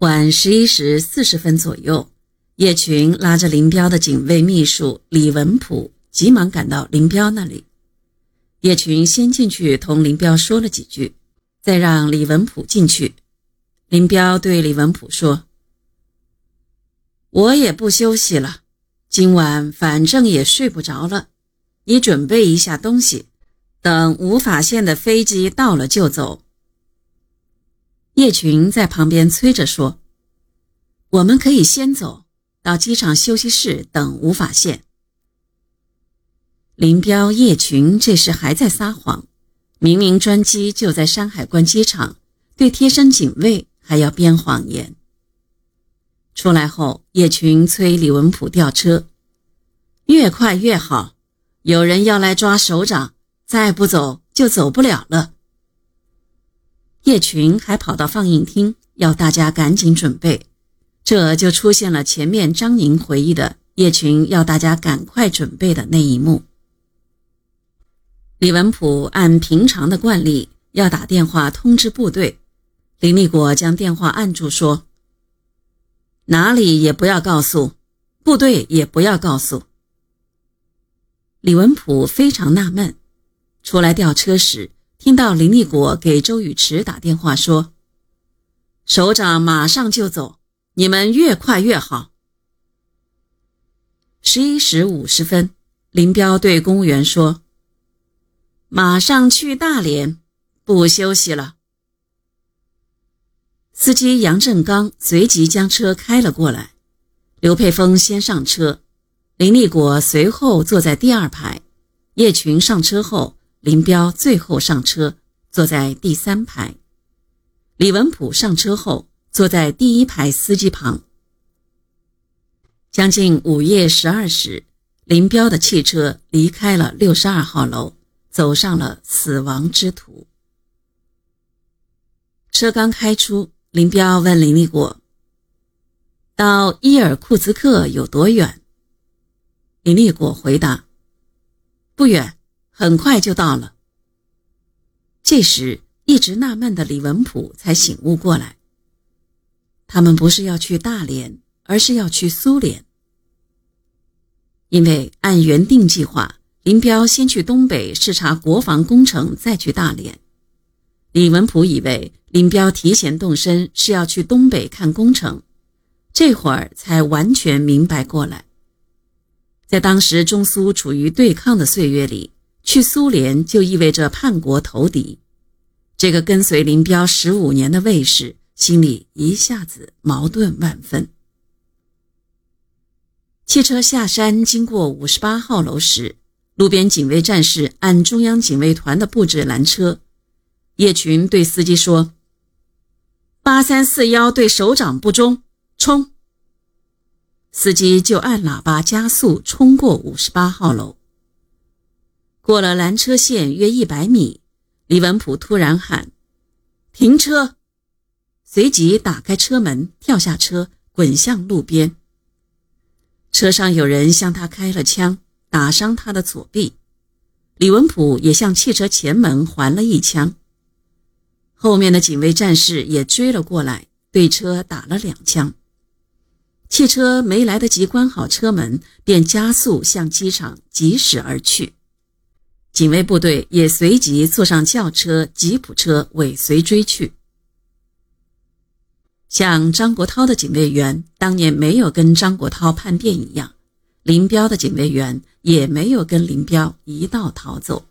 晚十一时四十分左右，叶群拉着林彪的警卫秘书李文普，急忙赶到林彪那里。叶群先进去同林彪说了几句，再让李文普进去。林彪对李文普说：“我也不休息了，今晚反正也睡不着了，你准备一下东西，等无法线的飞机到了就走。”叶群在旁边催着说：“我们可以先走到机场休息室等无法线。”林彪、叶群这时还在撒谎，明明专机就在山海关机场，对贴身警卫还要编谎言。出来后，叶群催李文普调车，越快越好，有人要来抓首长，再不走就走不了了。叶群还跑到放映厅，要大家赶紧准备，这就出现了前面张宁回忆的叶群要大家赶快准备的那一幕。李文普按平常的惯例要打电话通知部队，林立果将电话按住，说：“哪里也不要告诉，部队也不要告诉。”李文普非常纳闷，出来调车时。听到林立果给周宇驰打电话说：“首长马上就走，你们越快越好。”十一时五十分，林彪对公务员说：“马上去大连，不休息了。”司机杨振刚随即将车开了过来，刘佩峰先上车，林立果随后坐在第二排，叶群上车后。林彪最后上车，坐在第三排。李文普上车后，坐在第一排司机旁。将近午夜十二时，林彪的汽车离开了六十二号楼，走上了死亡之途。车刚开出，林彪问林立果：“到伊尔库茨克有多远？”林立果回答：“不远。”很快就到了。这时，一直纳闷的李文普才醒悟过来，他们不是要去大连，而是要去苏联。因为按原定计划，林彪先去东北视察国防工程，再去大连。李文普以为林彪提前动身是要去东北看工程，这会儿才完全明白过来。在当时中苏处于对抗的岁月里。去苏联就意味着叛国投敌，这个跟随林彪十五年的卫士心里一下子矛盾万分。汽车下山经过五十八号楼时，路边警卫战士按中央警卫团的布置拦车。叶群对司机说：“八三四幺对首长不忠，冲！”司机就按喇叭加速冲过五十八号楼。过了拦车线约一百米，李文普突然喊：“停车！”随即打开车门，跳下车，滚向路边。车上有人向他开了枪，打伤他的左臂。李文普也向汽车前门还了一枪。后面的警卫战士也追了过来，对车打了两枪。汽车没来得及关好车门，便加速向机场疾驶而去。警卫部队也随即坐上轿车、吉普车尾随追去。像张国焘的警卫员当年没有跟张国焘叛变一样，林彪的警卫员也没有跟林彪一道逃走。